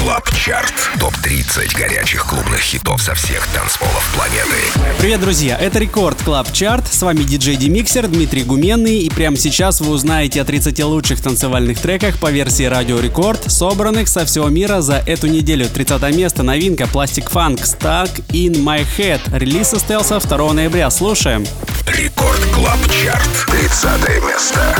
Club Chart. Топ-30 горячих клубных хитов со всех танцполов планеты. Привет, друзья! Это Record Club Chart. С вами диджей Демиксер Дмитрий Гуменный. И прямо сейчас вы узнаете о 30 лучших танцевальных треках по версии Радио Рекорд, собранных со всего мира за эту неделю. 30 место новинка Plastic Funk Stuck in My Head. Релиз состоялся 2 ноября. Слушаем. Record Club Chart. 30 место.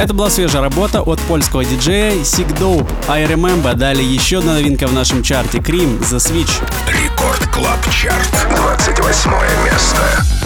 Это была свежая работа от польского диджея Sikdope. I Remember. Далее еще одна новинка в нашем чарте. KREAM The Switch. Record Club Chart. 28 место.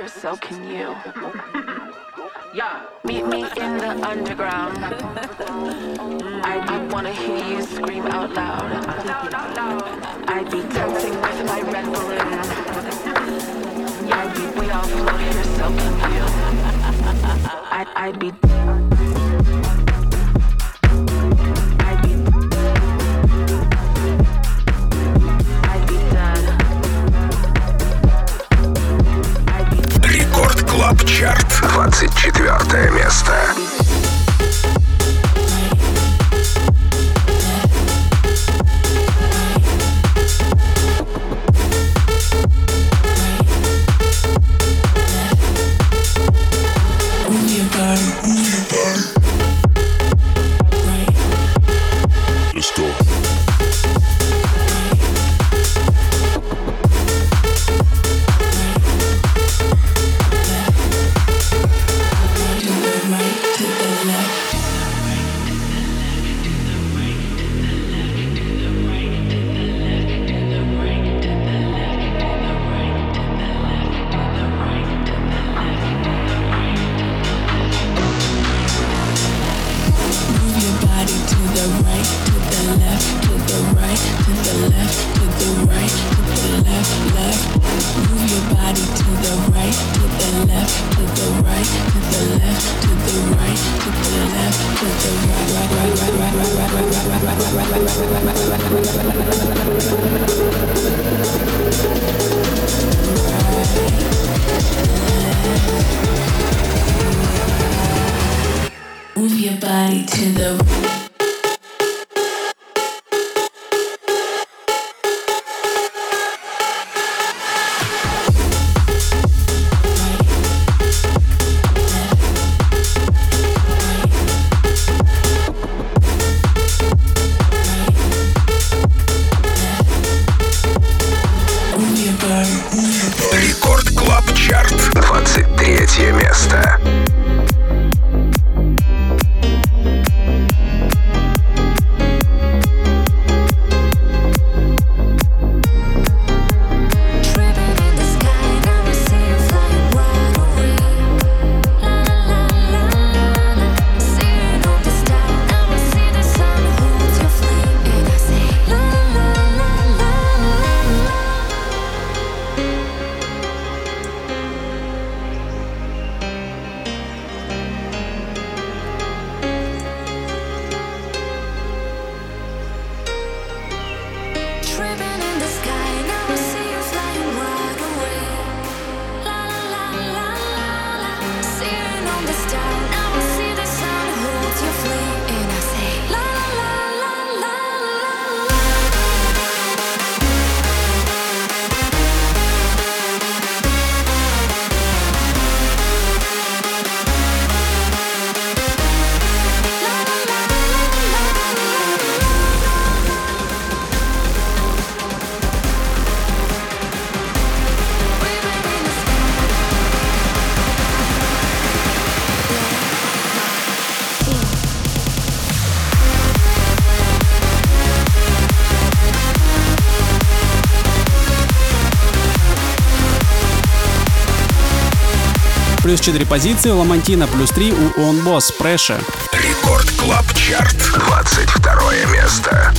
future, so can you. Yeah. Meet me in the underground. I, I wanna hear you scream out loud. I'd be dancing with my red balloon. I'd be way off here, so can you. I'd, I'd be плюс 4 позиции, Ламантина плюс 3 у Öwnboss, Pressure. Record Club Chart, 22 место.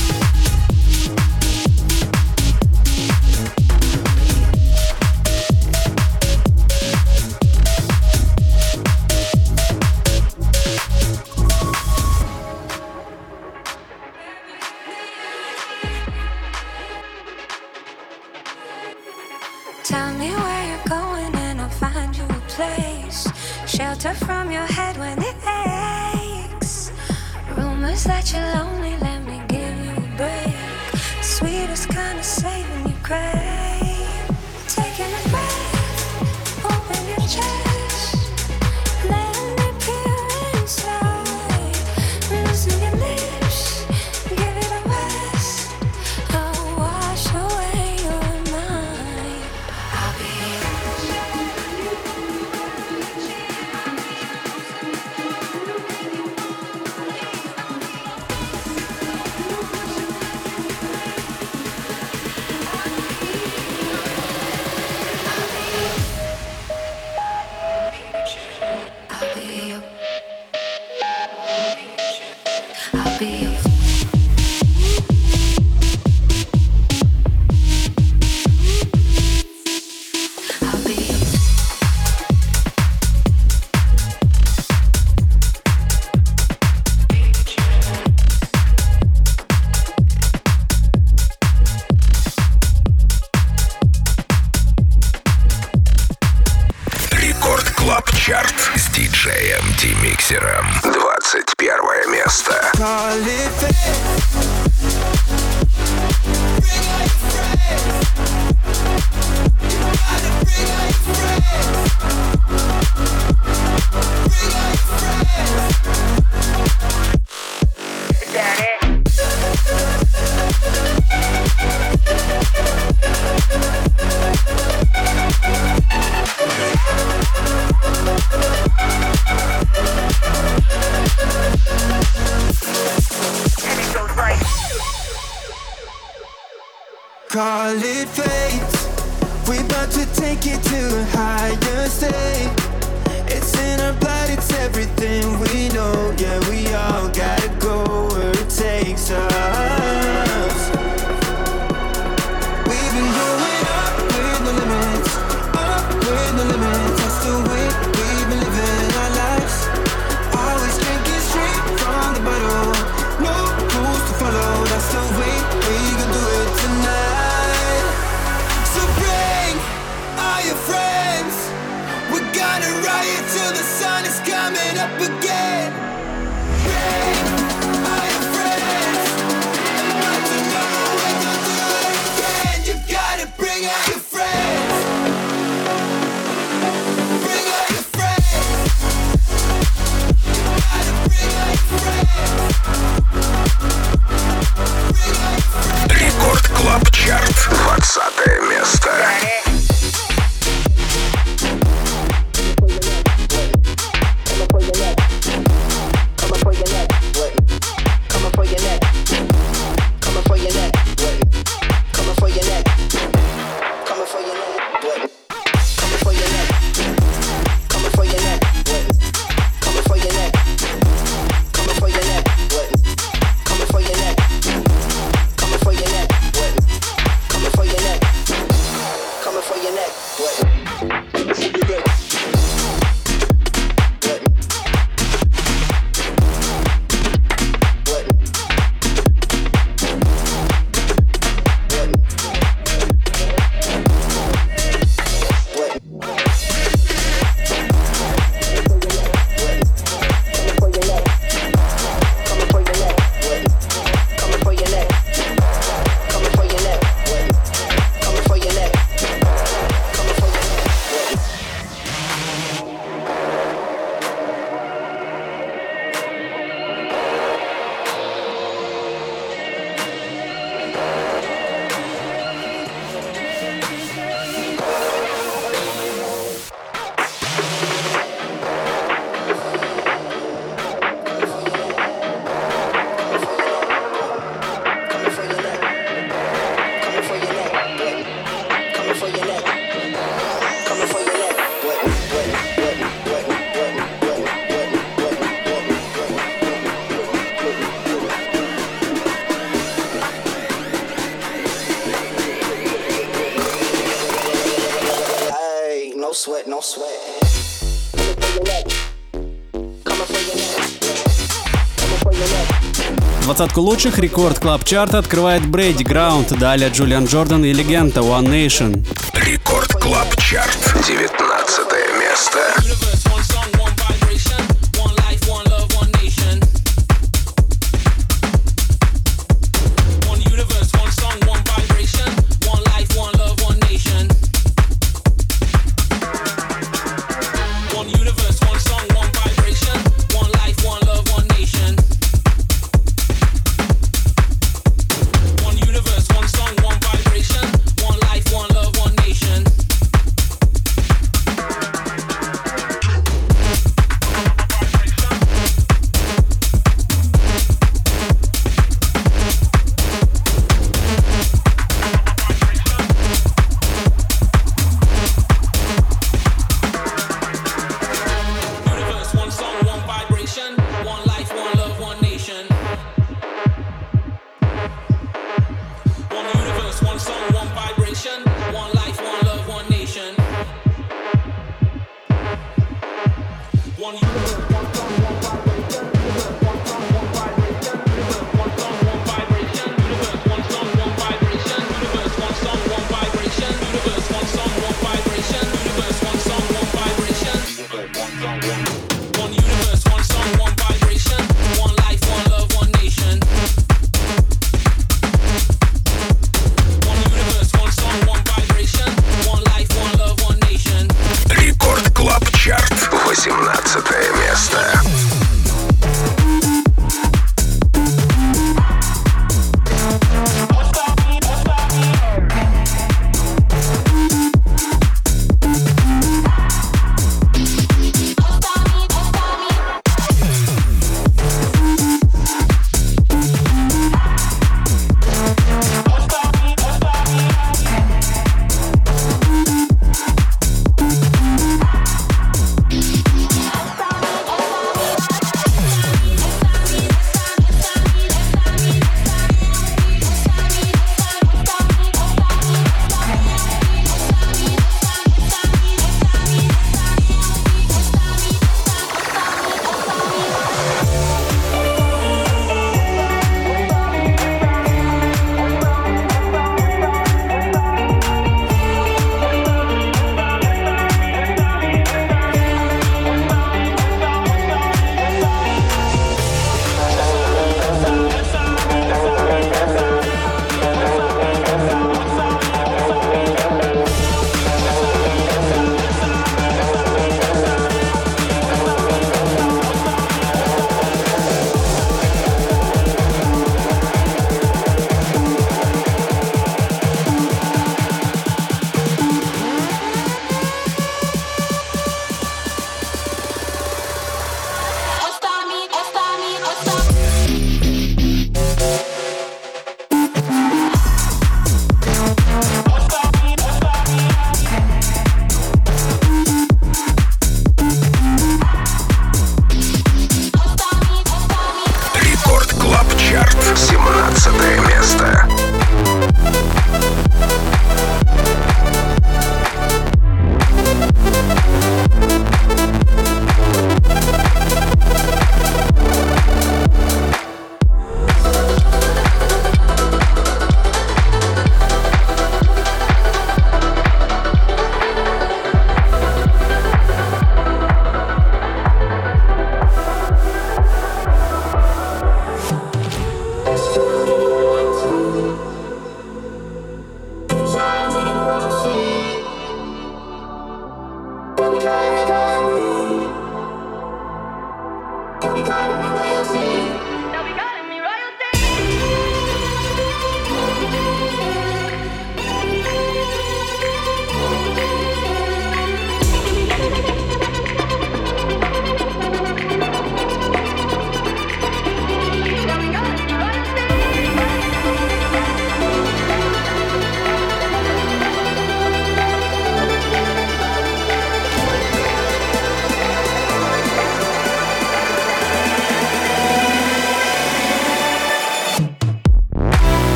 Двадцатку лучших рекорд клаб чарта открывает Брейди Граунд, далее Джулиан Джордан и легенда One Nation. Рекорд Клаб Чарт. 19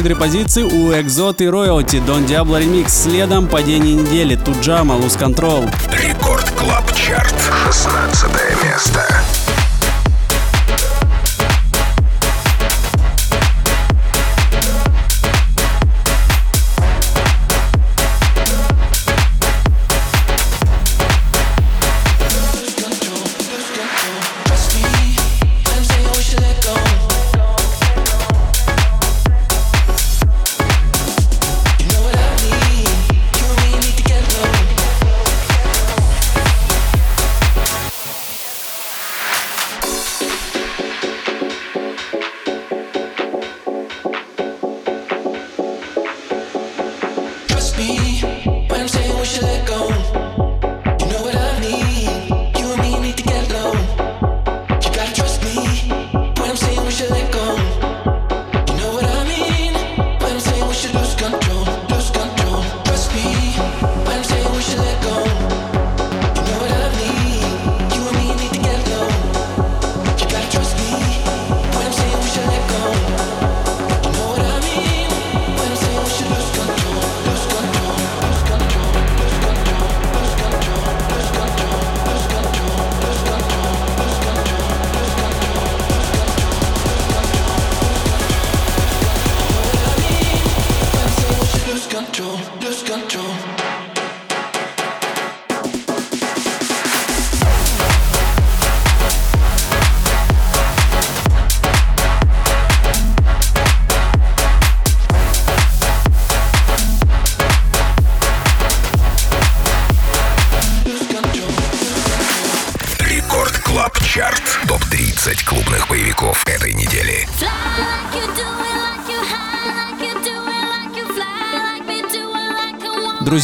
4 позиции у Egzod и Royalty. Don Diablo Remix. Следом падение недели. Tujamo, Lose Control. Record Club Chart. 16 место.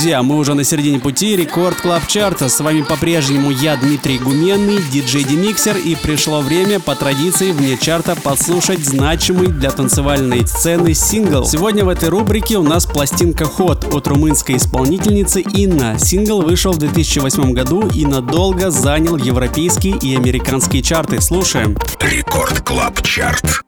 Друзья, мы уже на середине пути Record Club Chart а. С вами по-прежнему я, Дмитрий Гуменный, диджей Демиксер, и пришло время по традиции вне чарта послушать значимый для танцевальной сцены сингл. Сегодня в этой рубрике у нас пластинка «Hot» от румынской исполнительницы Инна. Сингл вышел в 2008 году и надолго занял европейские и американские чарты. Слушаем. Record Club Chart.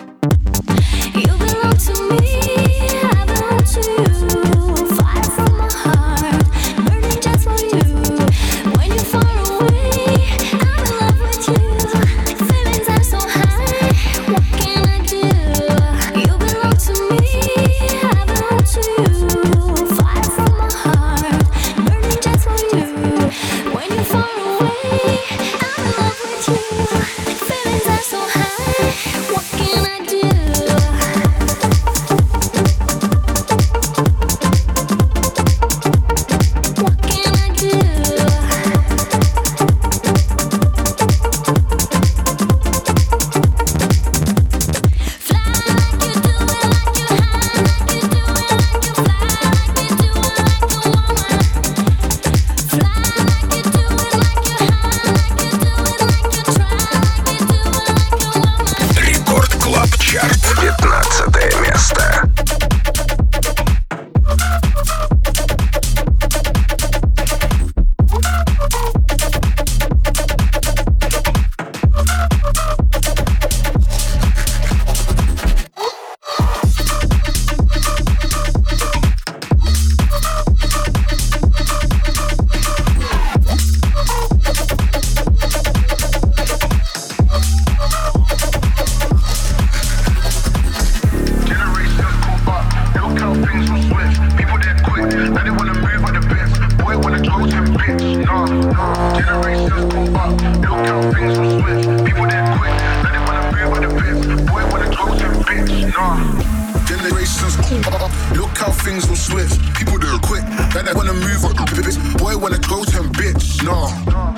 Better wanna move up, bitch. Boy wanna close him, bitch. Nah.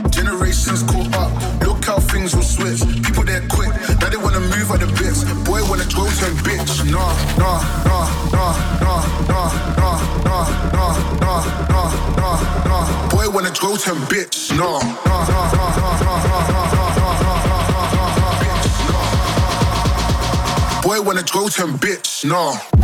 Generations caught up. Look how things will switch. People there quick. Now they wanna move on the bits. Boy wanna close him, bitch. Nah, nah, nah, nah, nah, nah, nah, nah, nah, nah, nah, nah, nah. Boy wanna close him, bitch. Nah, nah, nah, nah, nah, nah, nah, nah. Boy wanna close him, bitch. Nah.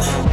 Thank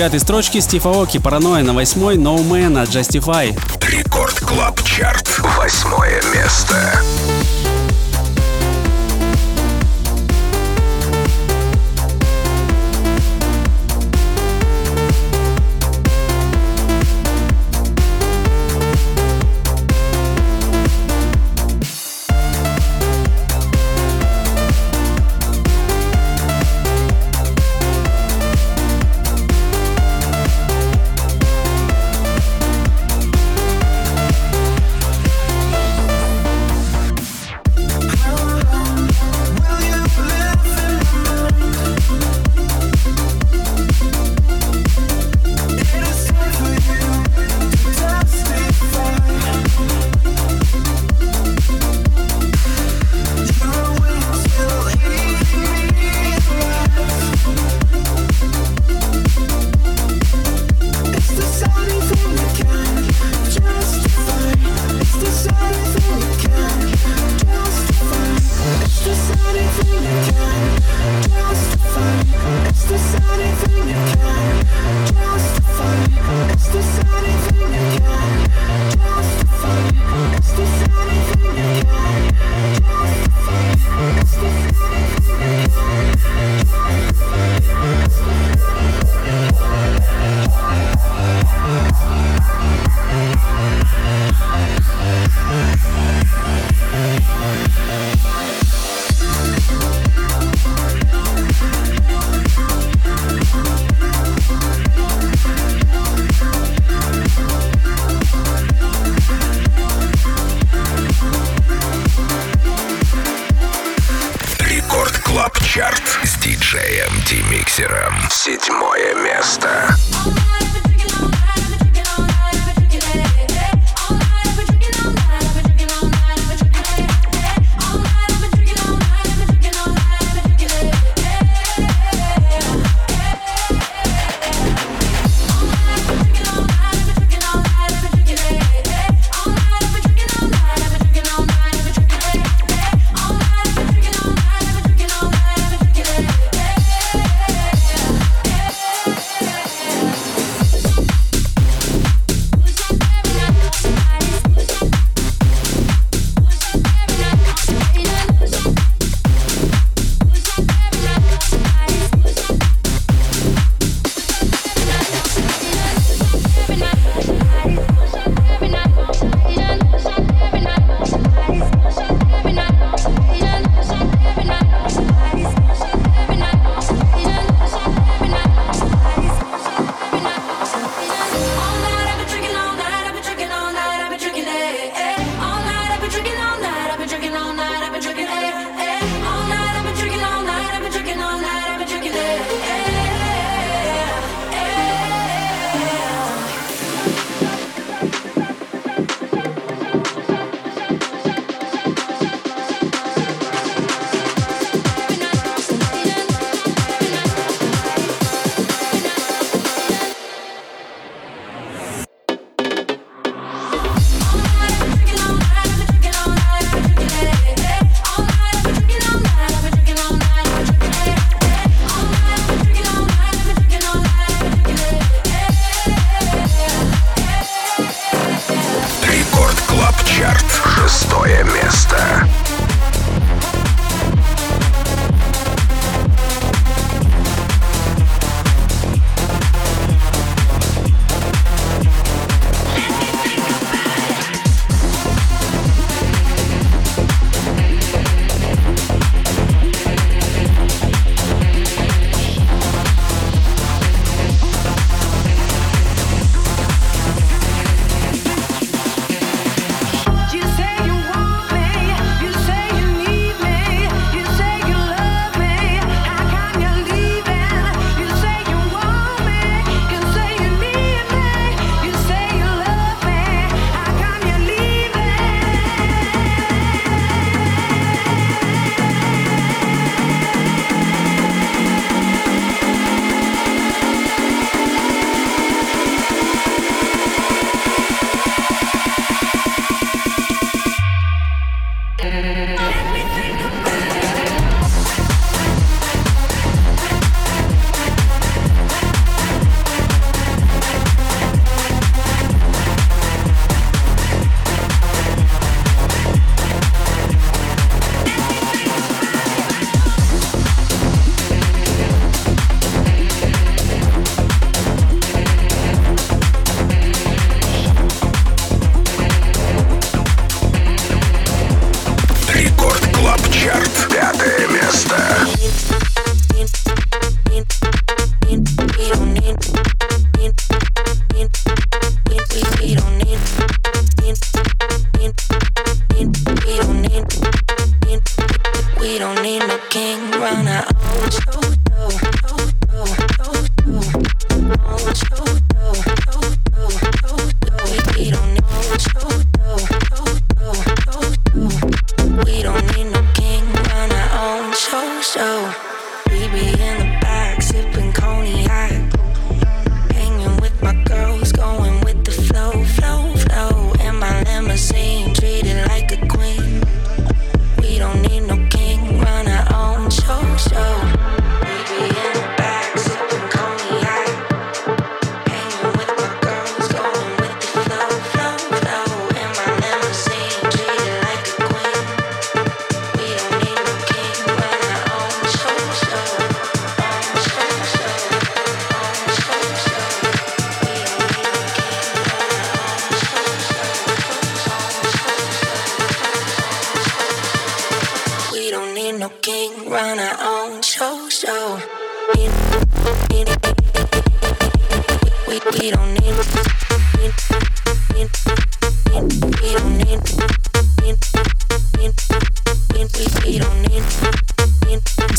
девятой строчке Стив Аоки «Paranoia», на восьмой «No Man» от Justify. Record Club Chart. Восьмое место.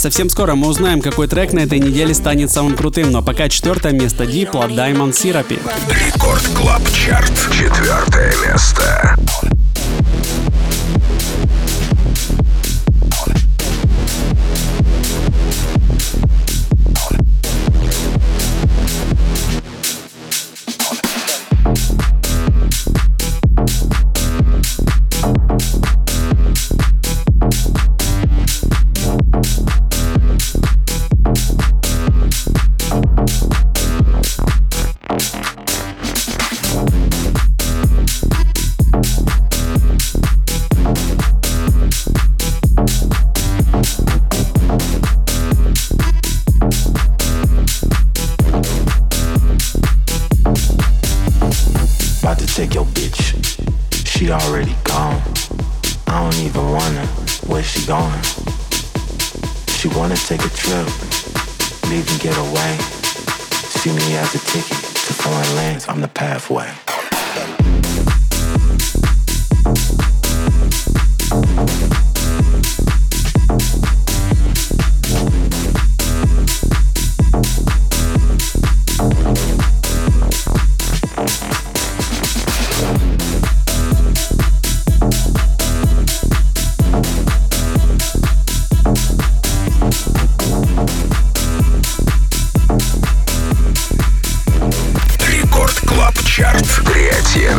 Совсем скоро мы узнаем, какой трек на этой неделе станет самым крутым, но пока четвертое место Diplo Diamond Therapy. Record Club Chart. Четвертое место.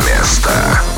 место.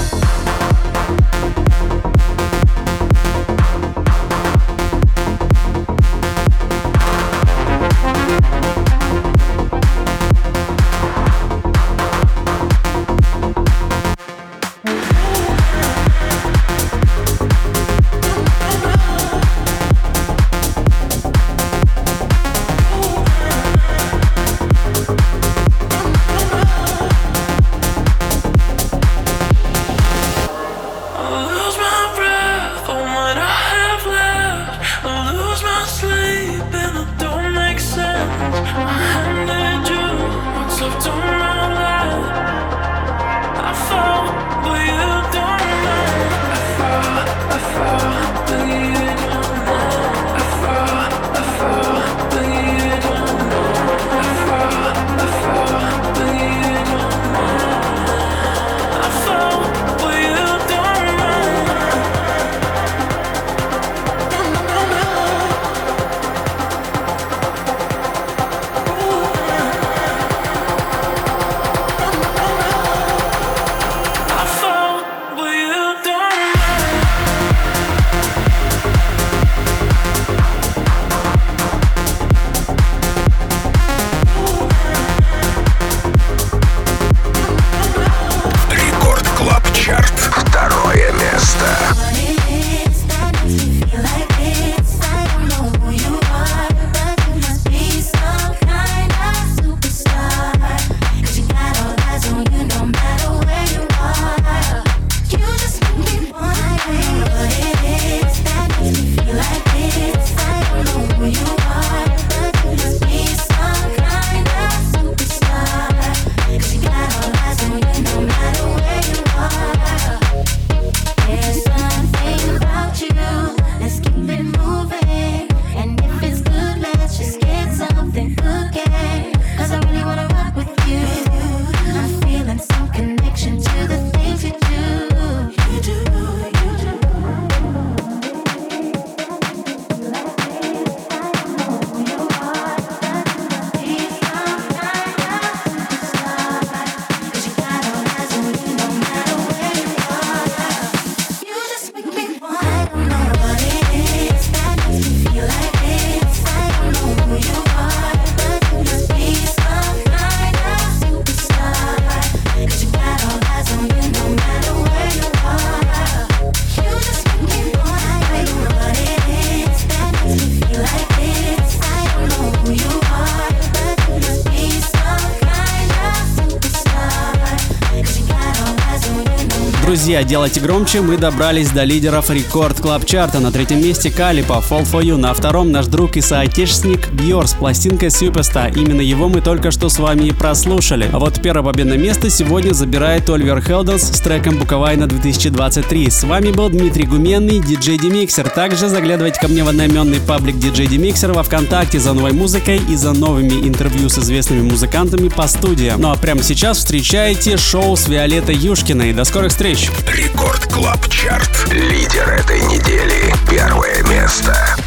Друзья, делайте громче, мы добрались до лидеров Record Club Chart а. На третьем месте Calippo, Fall For You. На втором наш друг и соотечественник Бьор с пластинкой Superstar. Именно его мы только что с вами и прослушали. А вот первое победное место сегодня забирает Оливер Хелденс с треком Bucovina 2023. С вами был Дмитрий Гуменный, диджей Демиксер. Также заглядывайте ко мне в одноименный паблик диджей Демиксер во Вконтакте за новой музыкой и за новыми интервью с известными музыкантами по студиям. Ну а прямо сейчас встречайте шоу с Виолеттой Юшкиной. До скорых встреч! Record Club Chart. Лидер этой недели. Первое место.